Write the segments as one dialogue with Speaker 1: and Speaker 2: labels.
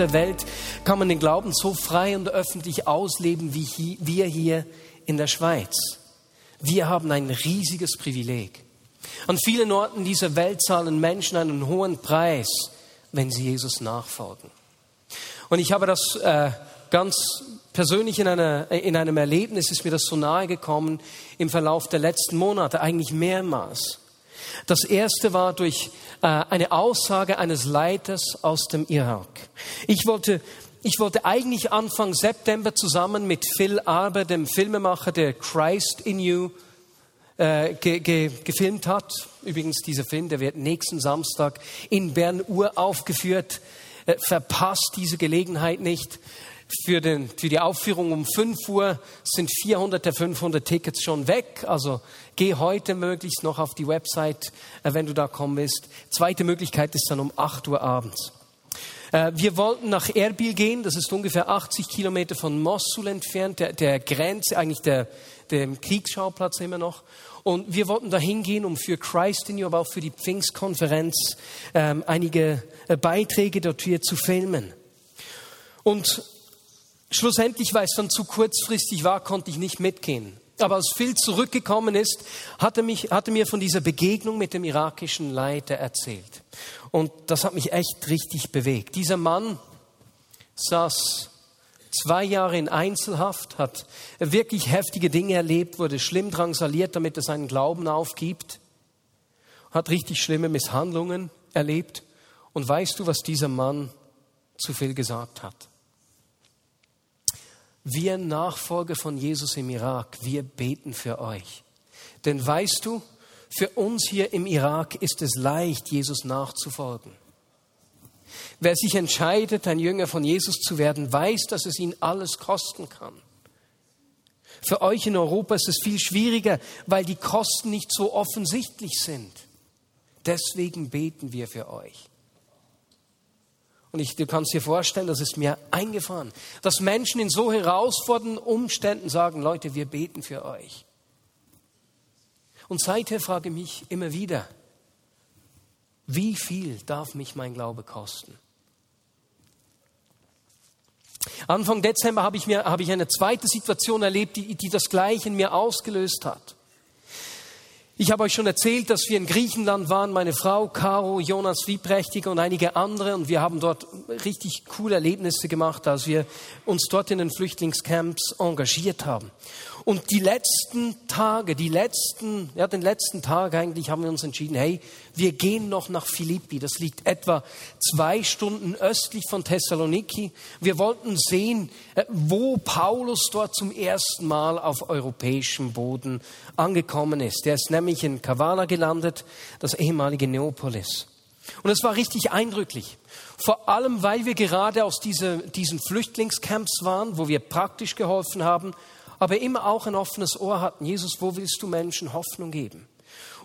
Speaker 1: Der Welt kann man den Glauben so frei und öffentlich ausleben wie hier, wir hier in der Schweiz. Wir haben ein riesiges Privileg. An vielen Orten dieser Welt zahlen Menschen einen hohen Preis, wenn sie Jesus nachfolgen. Und ich habe das äh, ganz persönlich in, einer, in einem Erlebnis, ist mir das so nahe gekommen im Verlauf der letzten Monate, eigentlich mehrmals. Das erste war durch äh, eine Aussage eines Leiters aus dem Irak. Ich wollte, ich wollte eigentlich Anfang September zusammen mit Phil Arber, dem Filmemacher, der Christ in You äh, ge, ge, gefilmt hat. Übrigens, dieser Film, der wird nächsten Samstag in Bern Uhr aufgeführt. Äh, verpasst diese Gelegenheit nicht. Für, den, für die Aufführung um 5 Uhr sind 400 der 500 Tickets schon weg. Also geh heute möglichst noch auf die Website, äh, wenn du da kommen willst. Zweite Möglichkeit ist dann um 8 Uhr abends. Äh, wir wollten nach Erbil gehen, das ist ungefähr 80 Kilometer von Mossul entfernt, der, der Grenze, eigentlich der, dem Kriegsschauplatz immer noch. Und wir wollten da hingehen, um für Christ in You, aber auch für die Pfingstkonferenz ähm, einige äh, Beiträge dort hier zu filmen. Und Schlussendlich, weil es dann zu kurzfristig war, konnte ich nicht mitgehen. Aber als Phil zurückgekommen ist, hat er, mich, hat er mir von dieser Begegnung mit dem irakischen Leiter erzählt. Und das hat mich echt richtig bewegt. Dieser Mann saß zwei Jahre in Einzelhaft, hat wirklich heftige Dinge erlebt, wurde schlimm drangsaliert, damit er seinen Glauben aufgibt, hat richtig schlimme Misshandlungen erlebt. Und weißt du, was dieser Mann zu Phil gesagt hat? Wir Nachfolger von Jesus im Irak, wir beten für euch. Denn weißt du, für uns hier im Irak ist es leicht, Jesus nachzufolgen. Wer sich entscheidet, ein Jünger von Jesus zu werden, weiß, dass es ihn alles kosten kann. Für euch in Europa ist es viel schwieriger, weil die Kosten nicht so offensichtlich sind. Deswegen beten wir für euch. Und ich, du kannst dir vorstellen, das ist mir eingefahren, dass Menschen in so herausfordernden Umständen sagen, Leute, wir beten für euch. Und seither frage ich mich immer wieder, wie viel darf mich mein Glaube kosten? Anfang Dezember habe ich, mir, habe ich eine zweite Situation erlebt, die, die das Gleiche in mir ausgelöst hat. Ich habe euch schon erzählt, dass wir in Griechenland waren, meine Frau, Caro, Jonas Wieprächtiger und einige andere. Und wir haben dort richtig coole Erlebnisse gemacht, als wir uns dort in den Flüchtlingscamps engagiert haben. Und die letzten Tage, die letzten, ja, den letzten Tag eigentlich haben wir uns entschieden, hey, wir gehen noch nach Philippi. Das liegt etwa zwei Stunden östlich von Thessaloniki. Wir wollten sehen, äh, wo Paulus dort zum ersten Mal auf europäischem Boden angekommen ist. Er ist nämlich in Kavala gelandet, das ehemalige Neapolis. Und es war richtig eindrücklich. Vor allem, weil wir gerade aus diese, diesen Flüchtlingscamps waren, wo wir praktisch geholfen haben, aber immer auch ein offenes Ohr hatten. Jesus, wo willst du Menschen Hoffnung geben?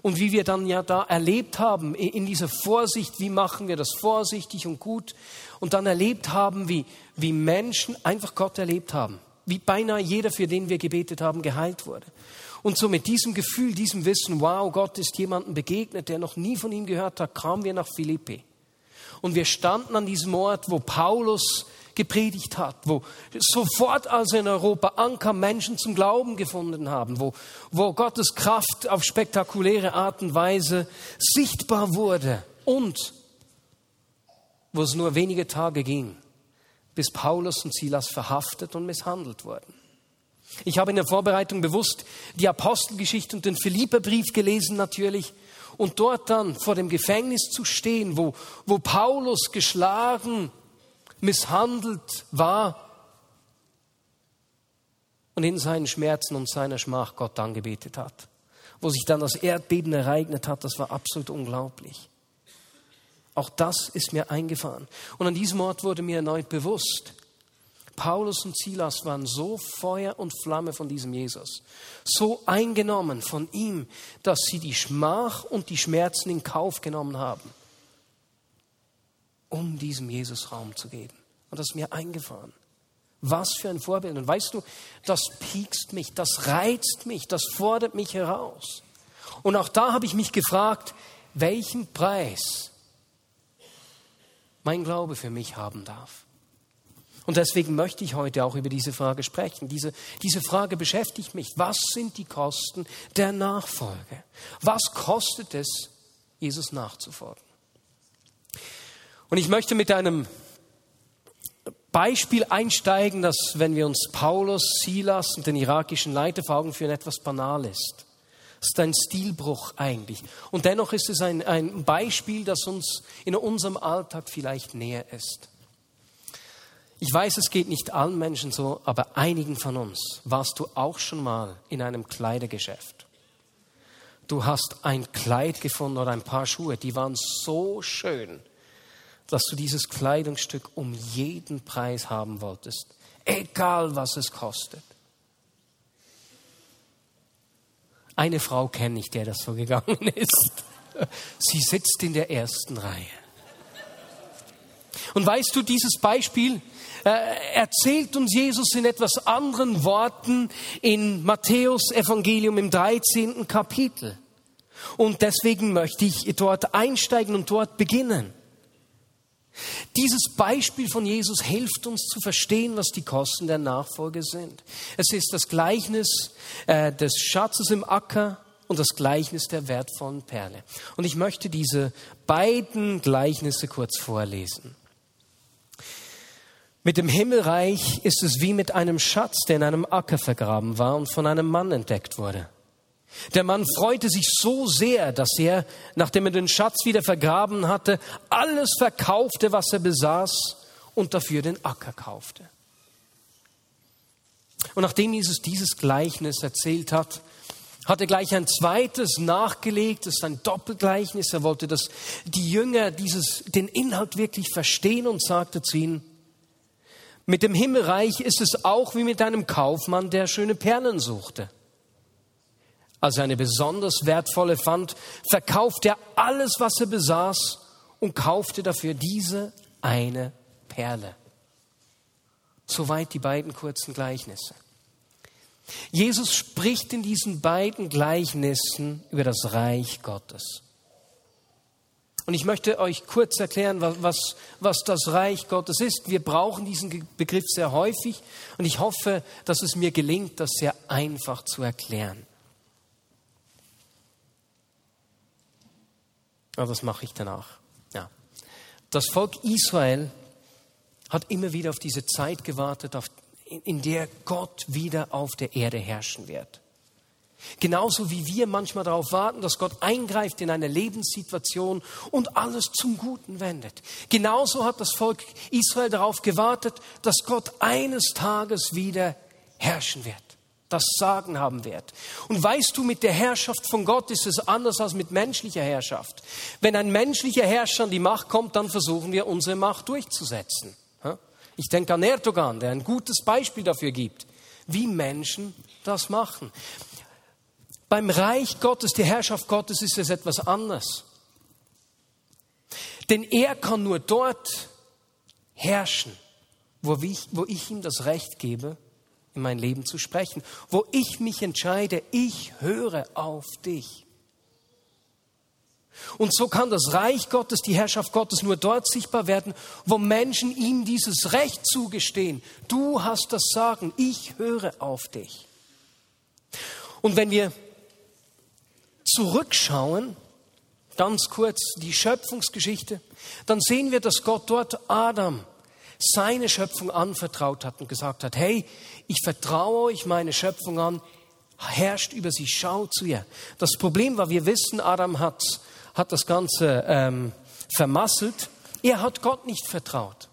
Speaker 1: Und wie wir dann ja da erlebt haben, in dieser Vorsicht, wie machen wir das vorsichtig und gut? Und dann erlebt haben, wie, wie Menschen einfach Gott erlebt haben. Wie beinahe jeder, für den wir gebetet haben, geheilt wurde. Und so mit diesem Gefühl, diesem Wissen, wow, Gott ist jemandem begegnet, der noch nie von ihm gehört hat, kamen wir nach Philippi. Und wir standen an diesem Ort, wo Paulus gepredigt hat, wo sofort als er in Europa ankam, Menschen zum Glauben gefunden haben, wo, wo Gottes Kraft auf spektakuläre Art und Weise sichtbar wurde und wo es nur wenige Tage ging, bis Paulus und Silas verhaftet und misshandelt wurden. Ich habe in der Vorbereitung bewusst die Apostelgeschichte und den Philipperbrief gelesen natürlich und dort dann vor dem Gefängnis zu stehen, wo, wo Paulus geschlagen misshandelt war und in seinen Schmerzen und seiner Schmach Gott angebetet hat. Wo sich dann das Erdbeben ereignet hat, das war absolut unglaublich. Auch das ist mir eingefahren. Und an diesem Ort wurde mir erneut bewusst, Paulus und Silas waren so Feuer und Flamme von diesem Jesus, so eingenommen von ihm, dass sie die Schmach und die Schmerzen in Kauf genommen haben, um diesem Jesus Raum zu geben. Und das ist mir eingefahren. Was für ein Vorbild. Und weißt du, das piekst mich, das reizt mich, das fordert mich heraus. Und auch da habe ich mich gefragt, welchen Preis mein Glaube für mich haben darf. Und deswegen möchte ich heute auch über diese Frage sprechen. Diese, diese Frage beschäftigt mich. Was sind die Kosten der Nachfolge? Was kostet es, Jesus nachzufolgen? Und ich möchte mit einem Beispiel einsteigen, das, wenn wir uns Paulus, Silas und den irakischen Leiter vor Augen führen, etwas banal ist. Es ist ein Stilbruch eigentlich. Und dennoch ist es ein, ein Beispiel, das uns in unserem Alltag vielleicht näher ist. Ich weiß, es geht nicht allen Menschen so, aber einigen von uns warst du auch schon mal in einem Kleidergeschäft. Du hast ein Kleid gefunden oder ein paar Schuhe, die waren so schön, dass du dieses Kleidungsstück um jeden Preis haben wolltest, egal was es kostet. Eine Frau kenne ich, der das so gegangen ist. Sie sitzt in der ersten Reihe. Und weißt du, dieses Beispiel äh, erzählt uns Jesus in etwas anderen Worten in Matthäus Evangelium im 13. Kapitel. Und deswegen möchte ich dort einsteigen und dort beginnen. Dieses Beispiel von Jesus hilft uns zu verstehen, was die Kosten der Nachfolge sind. Es ist das Gleichnis äh, des Schatzes im Acker und das Gleichnis der wertvollen Perle. Und ich möchte diese beiden Gleichnisse kurz vorlesen. Mit dem Himmelreich ist es wie mit einem Schatz, der in einem Acker vergraben war und von einem Mann entdeckt wurde. Der Mann freute sich so sehr, dass er, nachdem er den Schatz wieder vergraben hatte, alles verkaufte, was er besaß und dafür den Acker kaufte. Und nachdem Jesus dieses Gleichnis erzählt hat, hat er gleich ein zweites nachgelegt, das ist ein Doppelgleichnis. Er wollte, dass die Jünger dieses, den Inhalt wirklich verstehen und sagte zu ihnen, mit dem Himmelreich ist es auch wie mit einem Kaufmann, der schöne Perlen suchte. Als er eine besonders wertvolle fand, verkaufte er alles, was er besaß und kaufte dafür diese eine Perle. Soweit die beiden kurzen Gleichnisse. Jesus spricht in diesen beiden Gleichnissen über das Reich Gottes. Und ich möchte euch kurz erklären, was, was das Reich Gottes ist. Wir brauchen diesen Begriff sehr häufig und ich hoffe, dass es mir gelingt, das sehr einfach zu erklären. Aber das mache ich danach. Ja. Das Volk Israel hat immer wieder auf diese Zeit gewartet, auf, in der Gott wieder auf der Erde herrschen wird. Genauso wie wir manchmal darauf warten, dass Gott eingreift in eine Lebenssituation und alles zum Guten wendet. Genauso hat das Volk Israel darauf gewartet, dass Gott eines Tages wieder herrschen wird, das Sagen haben wird. Und weißt du, mit der Herrschaft von Gott ist es anders als mit menschlicher Herrschaft. Wenn ein menschlicher Herrscher an die Macht kommt, dann versuchen wir unsere Macht durchzusetzen. Ich denke an Erdogan, der ein gutes Beispiel dafür gibt, wie Menschen das machen. Beim Reich Gottes, der Herrschaft Gottes, ist es etwas anderes. Denn er kann nur dort herrschen, wo ich, wo ich ihm das Recht gebe, in mein Leben zu sprechen, wo ich mich entscheide, ich höre auf dich. Und so kann das Reich Gottes, die Herrschaft Gottes nur dort sichtbar werden, wo Menschen ihm dieses Recht zugestehen. Du hast das Sagen, ich höre auf dich. Und wenn wir zurückschauen, ganz kurz die Schöpfungsgeschichte, dann sehen wir, dass Gott dort Adam seine Schöpfung anvertraut hat und gesagt hat, hey, ich vertraue euch meine Schöpfung an, herrscht über sie, schaut zu ihr. Das Problem war, wir wissen, Adam hat, hat das Ganze ähm, vermasselt. Er hat Gott nicht vertraut.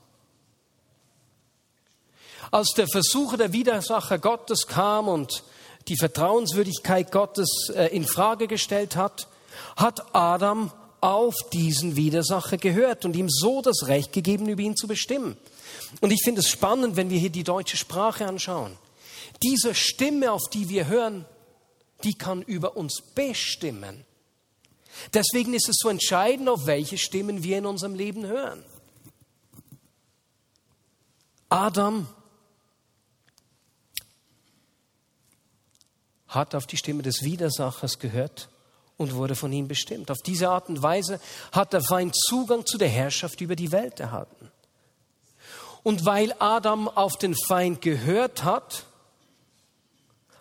Speaker 1: Als der Versucher der Widersacher Gottes kam und die Vertrauenswürdigkeit Gottes äh, in Frage gestellt hat, hat Adam auf diesen Widersacher gehört und ihm so das Recht gegeben, über ihn zu bestimmen. Und ich finde es spannend, wenn wir hier die deutsche Sprache anschauen. Diese Stimme, auf die wir hören, die kann über uns bestimmen. Deswegen ist es so entscheidend, auf welche Stimmen wir in unserem Leben hören. Adam hat auf die Stimme des Widersachers gehört und wurde von ihm bestimmt. Auf diese Art und Weise hat der Feind Zugang zu der Herrschaft über die Welt erhalten. Und weil Adam auf den Feind gehört hat,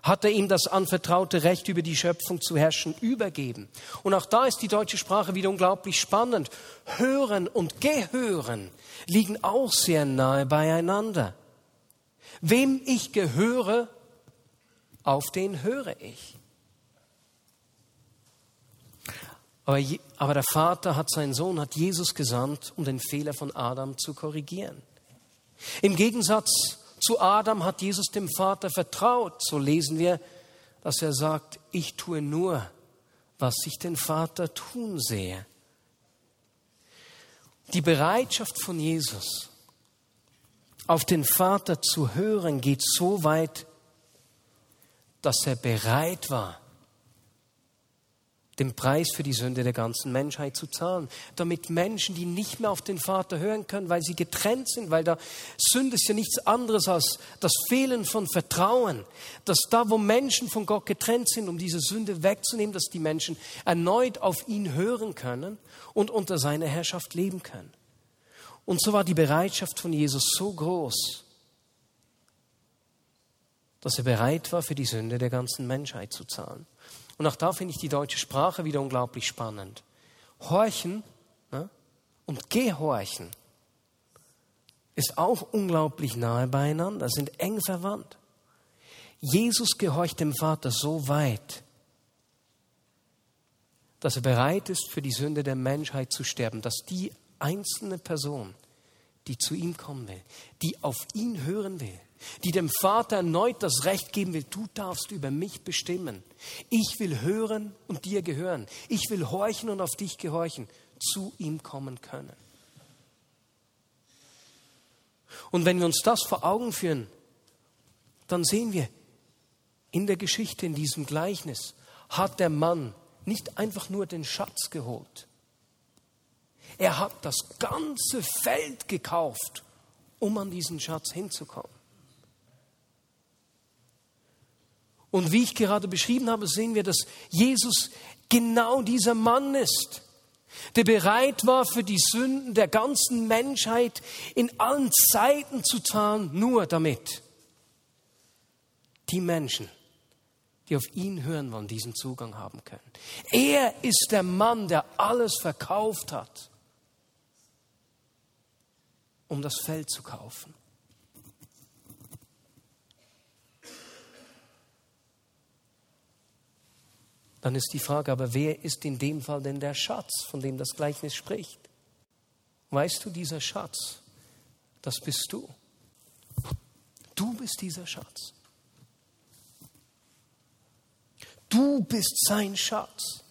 Speaker 1: hat er ihm das anvertraute Recht über die Schöpfung zu herrschen übergeben. Und auch da ist die deutsche Sprache wieder unglaublich spannend. Hören und Gehören liegen auch sehr nahe beieinander. Wem ich gehöre, auf den höre ich. Aber, der Vater hat seinen Sohn, hat Jesus gesandt, um den Fehler von Adam zu korrigieren. Im Gegensatz zu Adam hat Jesus dem Vater vertraut. So lesen wir, dass er sagt, ich tue nur, was ich den Vater tun sehe. Die Bereitschaft von Jesus, auf den Vater zu hören, geht so weit, dass er bereit war, den Preis für die Sünde der ganzen Menschheit zu zahlen, damit Menschen, die nicht mehr auf den Vater hören können, weil sie getrennt sind, weil da Sünde ist ja nichts anderes als das Fehlen von Vertrauen, dass da, wo Menschen von Gott getrennt sind, um diese Sünde wegzunehmen, dass die Menschen erneut auf ihn hören können und unter seiner Herrschaft leben können. Und so war die Bereitschaft von Jesus so groß, dass er bereit war, für die Sünde der ganzen Menschheit zu zahlen. Und auch da finde ich die deutsche Sprache wieder unglaublich spannend. Horchen ne, und Gehorchen ist auch unglaublich nahe beieinander, sind eng verwandt. Jesus gehorcht dem Vater so weit, dass er bereit ist, für die Sünde der Menschheit zu sterben, dass die einzelne Person, die zu ihm kommen will, die auf ihn hören will, die dem Vater erneut das Recht geben will, du darfst über mich bestimmen. Ich will hören und dir gehören. Ich will horchen und auf dich gehorchen, zu ihm kommen können. Und wenn wir uns das vor Augen führen, dann sehen wir, in der Geschichte, in diesem Gleichnis, hat der Mann nicht einfach nur den Schatz geholt. Er hat das ganze Feld gekauft, um an diesen Schatz hinzukommen. Und wie ich gerade beschrieben habe, sehen wir, dass Jesus genau dieser Mann ist, der bereit war, für die Sünden der ganzen Menschheit in allen Zeiten zu zahlen, nur damit die Menschen, die auf ihn hören wollen, diesen Zugang haben können. Er ist der Mann, der alles verkauft hat, um das Feld zu kaufen. Dann ist die Frage, aber wer ist in dem Fall denn der Schatz, von dem das Gleichnis spricht? Weißt du, dieser Schatz, das bist du. Du bist dieser Schatz. Du bist sein Schatz.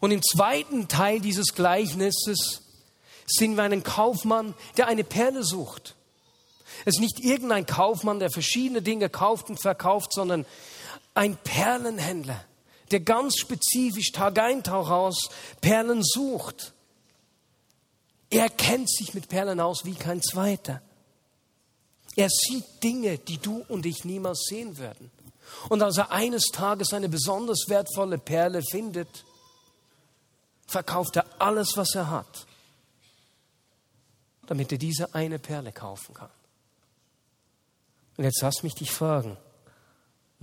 Speaker 1: Und im zweiten Teil dieses Gleichnisses sehen wir einen Kaufmann, der eine Perle sucht. Es ist nicht irgendein Kaufmann, der verschiedene Dinge kauft und verkauft, sondern ein Perlenhändler, der ganz spezifisch Tag ein, Tag aus Perlen sucht. Er kennt sich mit Perlen aus wie kein zweiter. Er sieht Dinge, die du und ich niemals sehen würden. Und als er eines Tages eine besonders wertvolle Perle findet, verkauft er alles, was er hat, damit er diese eine Perle kaufen kann. Und jetzt lass mich dich fragen,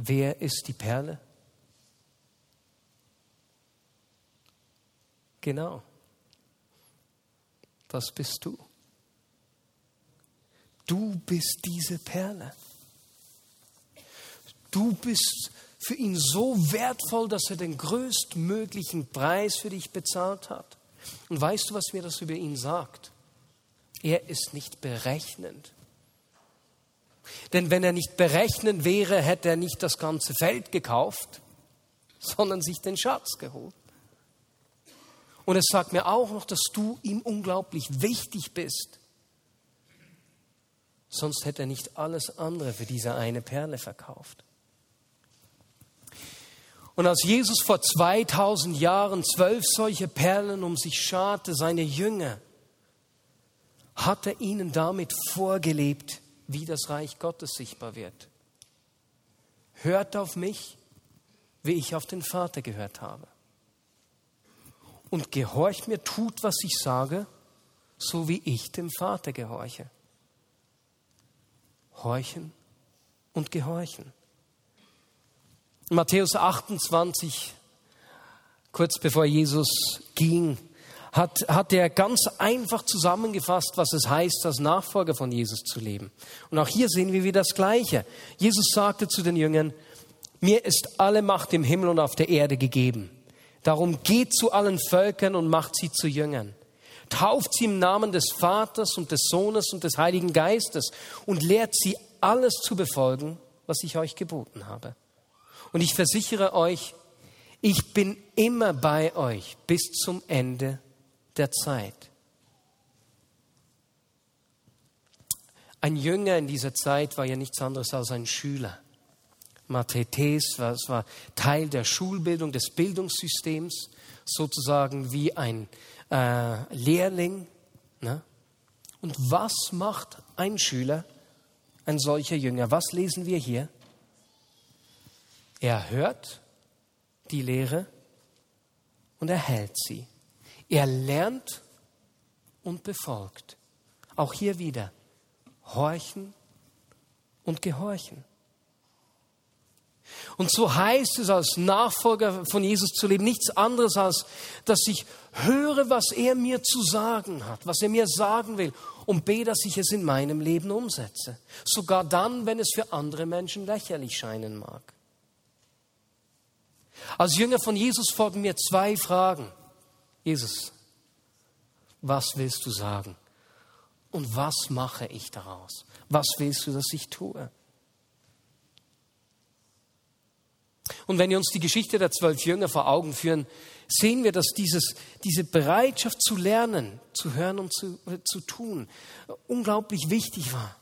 Speaker 1: Wer ist die Perle? Genau. Das bist du. Du bist diese Perle. Du bist für ihn so wertvoll, dass er den größtmöglichen Preis für dich bezahlt hat. Und weißt du, was mir das über ihn sagt? Er ist nicht berechnend. Denn wenn er nicht berechnen wäre, hätte er nicht das ganze Feld gekauft, sondern sich den Schatz geholt. Und es sagt mir auch noch, dass du ihm unglaublich wichtig bist. Sonst hätte er nicht alles andere für diese eine Perle verkauft. Und als Jesus vor 2000 Jahren zwölf solche Perlen um sich scharte, seine Jünger, hat er ihnen damit vorgelebt, wie das Reich Gottes sichtbar wird. Hört auf mich, wie ich auf den Vater gehört habe und gehorcht mir, tut, was ich sage, so wie ich dem Vater gehorche. Horchen und gehorchen. Matthäus 28, kurz bevor Jesus ging, hat, hat er ganz einfach zusammengefasst, was es heißt, als Nachfolger von Jesus zu leben. Und auch hier sehen wir wieder das Gleiche. Jesus sagte zu den Jüngern, mir ist alle Macht im Himmel und auf der Erde gegeben. Darum geht zu allen Völkern und macht sie zu Jüngern. Tauft sie im Namen des Vaters und des Sohnes und des Heiligen Geistes und lehrt sie alles zu befolgen, was ich euch geboten habe. Und ich versichere euch, ich bin immer bei euch bis zum Ende der Zeit. Ein Jünger in dieser Zeit war ja nichts anderes als ein Schüler. Mathetes, es war Teil der Schulbildung, des Bildungssystems, sozusagen wie ein äh, Lehrling. Ne? Und was macht ein Schüler, ein solcher Jünger? Was lesen wir hier? Er hört die Lehre und er hält sie. Er lernt und befolgt. Auch hier wieder horchen und gehorchen. Und so heißt es als Nachfolger von Jesus zu leben, nichts anderes als, dass ich höre, was er mir zu sagen hat, was er mir sagen will und bete, dass ich es in meinem Leben umsetze. Sogar dann, wenn es für andere Menschen lächerlich scheinen mag. Als Jünger von Jesus folgen mir zwei Fragen. Jesus, was willst du sagen? Und was mache ich daraus? Was willst du, dass ich tue? Und wenn wir uns die Geschichte der zwölf Jünger vor Augen führen, sehen wir, dass dieses, diese Bereitschaft zu lernen, zu hören und zu, zu tun unglaublich wichtig war.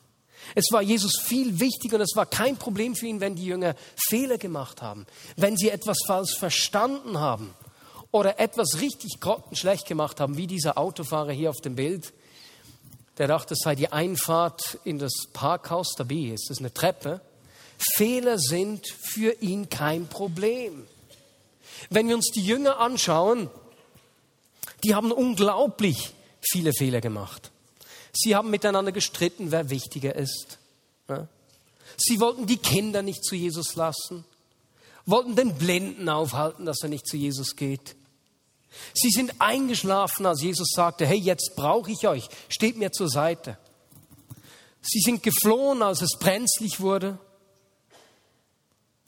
Speaker 1: Es war Jesus viel wichtiger und es war kein Problem für ihn, wenn die Jünger Fehler gemacht haben, wenn sie etwas falsch verstanden haben oder etwas richtig grottenschlecht gemacht haben, wie dieser Autofahrer hier auf dem Bild. Der dachte, es sei die Einfahrt in das Parkhaus der B. Es ist eine Treppe. Fehler sind für ihn kein Problem. Wenn wir uns die Jünger anschauen, die haben unglaublich viele Fehler gemacht. Sie haben miteinander gestritten, wer wichtiger ist. Sie wollten die Kinder nicht zu Jesus lassen, wollten den Blinden aufhalten, dass er nicht zu Jesus geht. Sie sind eingeschlafen, als Jesus sagte, hey, jetzt brauche ich euch, steht mir zur Seite. Sie sind geflohen, als es brenzlig wurde.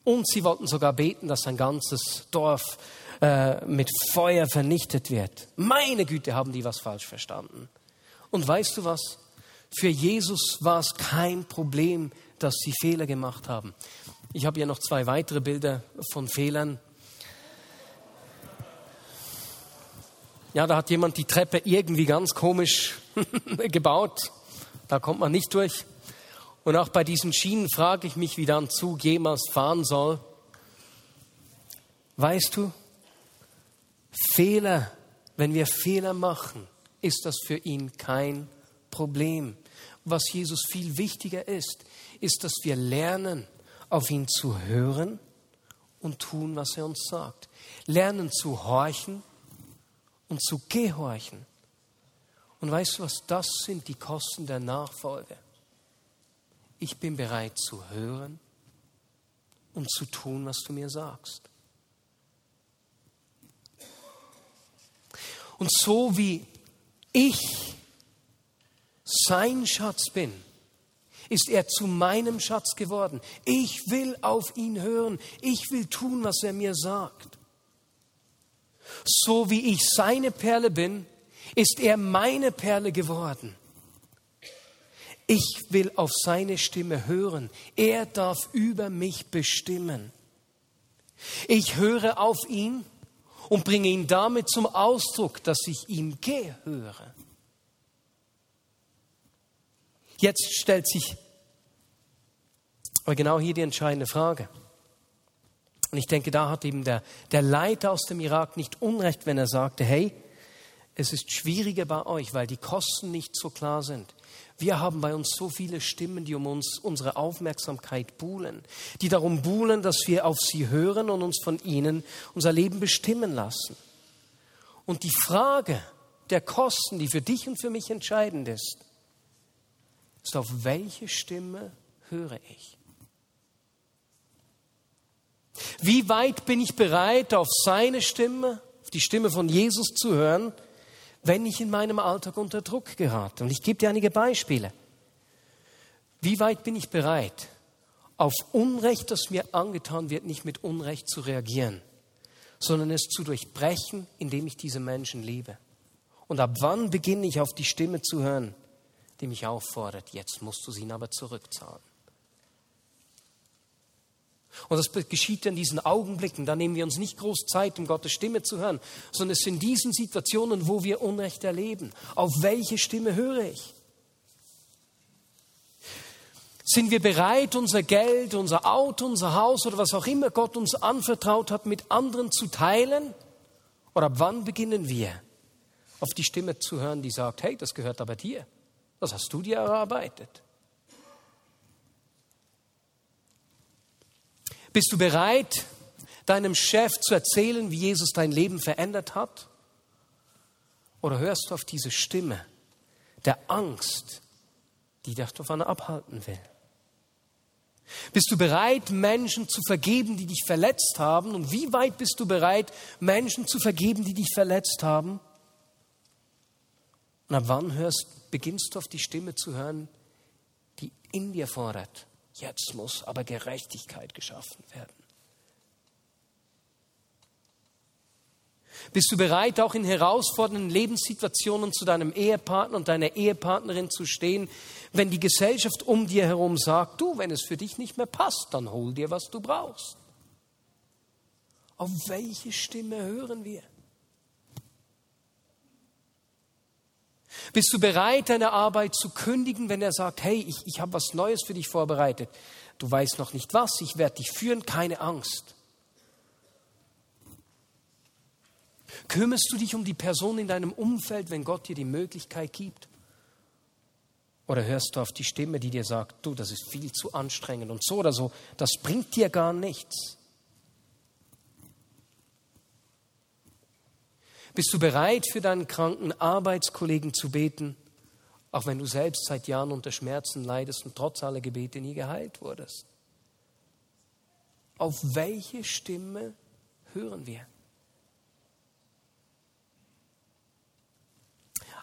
Speaker 1: Und sie wollten sogar beten, dass ein ganzes Dorf äh, mit Feuer vernichtet wird. Meine Güte, haben die was falsch verstanden. Und weißt du was? Für Jesus war es kein Problem, dass sie Fehler gemacht haben. Ich habe ja noch zwei weitere Bilder von Fehlern. Ja, da hat jemand die Treppe irgendwie ganz komisch gebaut. Da kommt man nicht durch. Und auch bei diesen Schienen frage ich mich, wie da ein Zug jemals fahren soll. Weißt du, Fehler, wenn wir Fehler machen, ist das für ihn kein Problem. Was Jesus viel wichtiger ist, ist, dass wir lernen, auf ihn zu hören und tun, was er uns sagt. Lernen zu horchen und zu gehorchen. Und weißt du was, das sind die Kosten der Nachfolge ich bin bereit zu hören und zu tun, was du mir sagst. Und so wie ich sein Schatz bin, ist er zu meinem Schatz geworden. Ich will auf ihn hören. Ich will tun, was er mir sagt. So wie ich seine Perle bin, ist er meine Perle geworden. Ich will auf seine Stimme hören. Er darf über mich bestimmen. Ich höre auf ihn und bringe ihn damit zum Ausdruck, dass ich ihm gehöre. Jetzt stellt sich aber genau hier die entscheidende Frage. Und ich denke, da hat eben der, der Leiter aus dem Irak nicht Unrecht, wenn er sagte, hey, es ist schwieriger bei euch, weil die Kosten nicht so klar sind. Wir haben bei uns so viele Stimmen, die um uns unsere Aufmerksamkeit buhlen, die darum buhlen, dass wir auf sie hören und uns von ihnen unser Leben bestimmen lassen. Und die Frage der Kosten, die für dich und für mich entscheidend ist, ist, auf welche Stimme höre ich? Wie weit bin ich bereit, auf seine Stimme, auf die Stimme von Jesus zu hören, wenn ich in meinem Alltag unter Druck gerate. Und ich gebe dir einige Beispiele. Wie weit bin ich bereit, auf Unrecht, das mir angetan wird, nicht mit Unrecht zu reagieren, sondern es zu durchbrechen, indem ich diese Menschen liebe? Und ab wann beginne ich auf die Stimme zu hören, die mich auffordert, jetzt musst du sie aber zurückzahlen? Und das geschieht in diesen Augenblicken. Da nehmen wir uns nicht groß Zeit, um Gottes Stimme zu hören, sondern es sind diesen Situationen, wo wir Unrecht erleben. Auf welche Stimme höre ich? Sind wir bereit, unser Geld, unser Auto, unser Haus oder was auch immer Gott uns anvertraut hat, mit anderen zu teilen? Oder ab wann beginnen wir, auf die Stimme zu hören, die sagt, hey, das gehört aber dir. Das hast du dir erarbeitet. Bist du bereit, deinem Chef zu erzählen, wie Jesus dein Leben verändert hat? Oder hörst du auf diese Stimme der Angst, die dich davon abhalten will? Bist du bereit, Menschen zu vergeben, die dich verletzt haben? Und wie weit bist du bereit, Menschen zu vergeben, die dich verletzt haben? Und ab wann hörst, beginnst du auf die Stimme zu hören, die in dir fordert, Jetzt muss aber Gerechtigkeit geschaffen werden. Bist du bereit, auch in herausfordernden Lebenssituationen zu deinem Ehepartner und deiner Ehepartnerin zu stehen, wenn die Gesellschaft um dir herum sagt, du, wenn es für dich nicht mehr passt, dann hol dir, was du brauchst. Auf welche Stimme hören wir? Bist du bereit, deine Arbeit zu kündigen, wenn er sagt, hey, ich, ich habe was Neues für dich vorbereitet. Du weißt noch nicht was, ich werde dich führen, keine Angst. Kümmerst du dich um die Person in deinem Umfeld, wenn Gott dir die Möglichkeit gibt? Oder hörst du auf die Stimme, die dir sagt, du, das ist viel zu anstrengend und so oder so, das bringt dir gar nichts? Bist du bereit, für deinen kranken Arbeitskollegen zu beten, auch wenn du selbst seit Jahren unter Schmerzen leidest und trotz aller Gebete nie geheilt wurdest? Auf welche Stimme hören wir?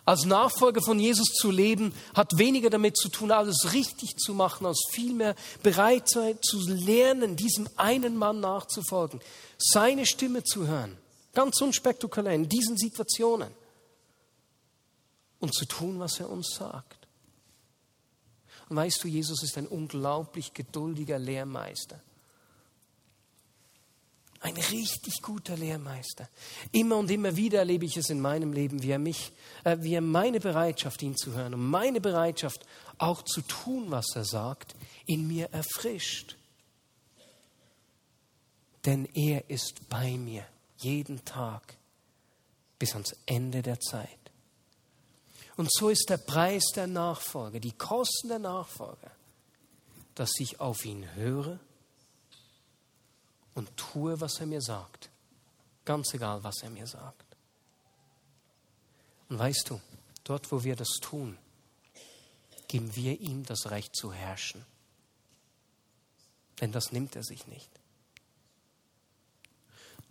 Speaker 1: Als Nachfolger von Jesus zu leben, hat weniger damit zu tun, alles richtig zu machen, als vielmehr bereit zu lernen, diesem einen Mann nachzufolgen, seine Stimme zu hören Ganz unspektakulär in diesen Situationen. Und zu tun, was er uns sagt. Und weißt du, Jesus ist ein unglaublich geduldiger Lehrmeister. Ein richtig guter Lehrmeister. Immer und immer wieder erlebe ich es in meinem Leben, wie er mich, äh, wie er meine Bereitschaft, ihn zu hören und meine Bereitschaft, auch zu tun, was er sagt, in mir erfrischt. Denn er ist bei mir jeden Tag bis ans Ende der Zeit. Und so ist der Preis der Nachfolge, die Kosten der Nachfolge, dass ich auf ihn höre und tue, was er mir sagt. Ganz egal, was er mir sagt. Und weißt du, dort, wo wir das tun, geben wir ihm das Recht zu herrschen. Denn das nimmt er sich nicht.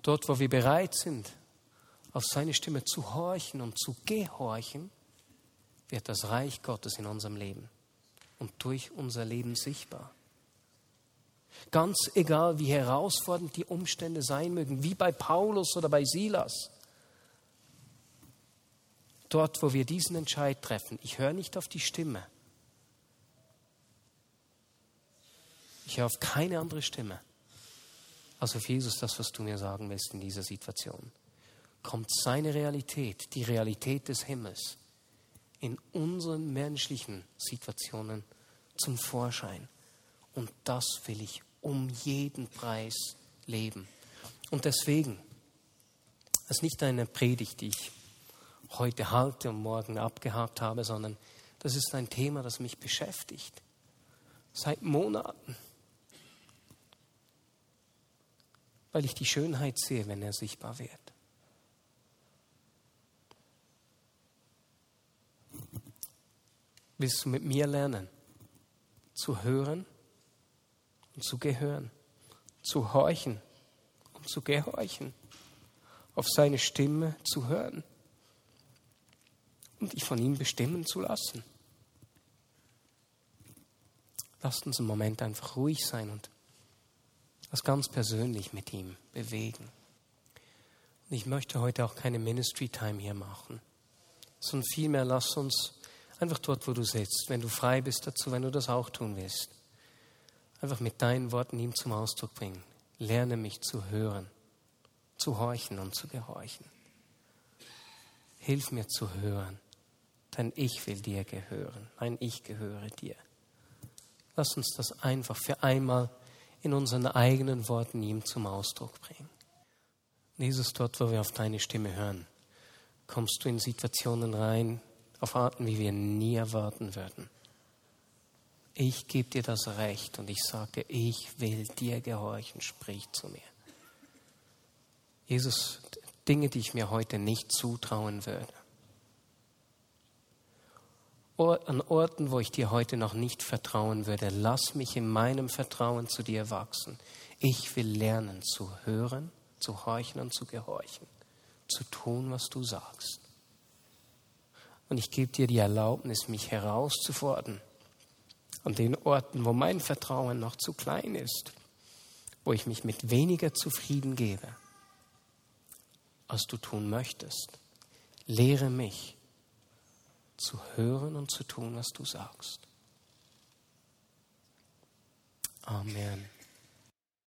Speaker 1: Dort, wo wir bereit sind, auf seine Stimme zu horchen und zu gehorchen, wird das Reich Gottes in unserem Leben und durch unser Leben sichtbar. Ganz egal, wie herausfordernd die Umstände sein mögen, wie bei Paulus oder bei Silas. Dort, wo wir diesen Entscheid treffen, ich höre nicht auf die Stimme. Ich höre auf keine andere Stimme als auf Jesus das, was du mir sagen willst in dieser Situation. kommt seine Realität, die Realität des Himmels, in unseren menschlichen Situationen zum Vorschein. Und das will ich um jeden Preis leben. Und deswegen, ist nicht eine Predigt, die ich heute halte und morgen abgehakt habe, sondern das ist ein Thema, das mich beschäftigt. Seit Monaten. Weil ich die Schönheit sehe, wenn er sichtbar wird. Willst du mit mir lernen? Zu hören und zu gehören. Zu horchen und zu gehorchen. Auf seine Stimme zu hören. Und dich von ihm bestimmen zu lassen. Lasst uns einen Moment einfach ruhig sein und das ganz persönlich mit ihm bewegen. Und ich möchte heute auch keine Ministry Time hier machen, sondern vielmehr lass uns einfach dort, wo du sitzt, wenn du frei bist dazu, wenn du das auch tun willst, einfach mit deinen Worten ihm zum Ausdruck bringen. Lerne mich zu hören, zu horchen und zu gehorchen. Hilf mir zu hören, denn ich will dir gehören. Nein, ich gehöre dir. Lass uns das einfach für einmal in unseren eigenen Worten ihm zum Ausdruck bringen. Jesus, dort, wo wir auf deine Stimme hören, kommst du in Situationen rein, auf Arten, wie wir nie erwarten würden. Ich gebe dir das Recht und ich sage dir, ich will dir gehorchen, sprich zu mir. Jesus, Dinge, die ich mir heute nicht zutrauen würde, an Orten, wo ich dir heute noch nicht vertrauen würde. Lass mich in meinem Vertrauen zu dir wachsen. Ich will lernen zu hören, zu horchen und zu gehorchen, zu tun, was du sagst. Und ich gebe dir die Erlaubnis, mich herauszufordern an den Orten, wo mein Vertrauen noch zu klein ist, wo ich mich mit weniger zufrieden gebe, als du tun möchtest. Lehre mich, zu hören und zu tun, was du sagst. Amen.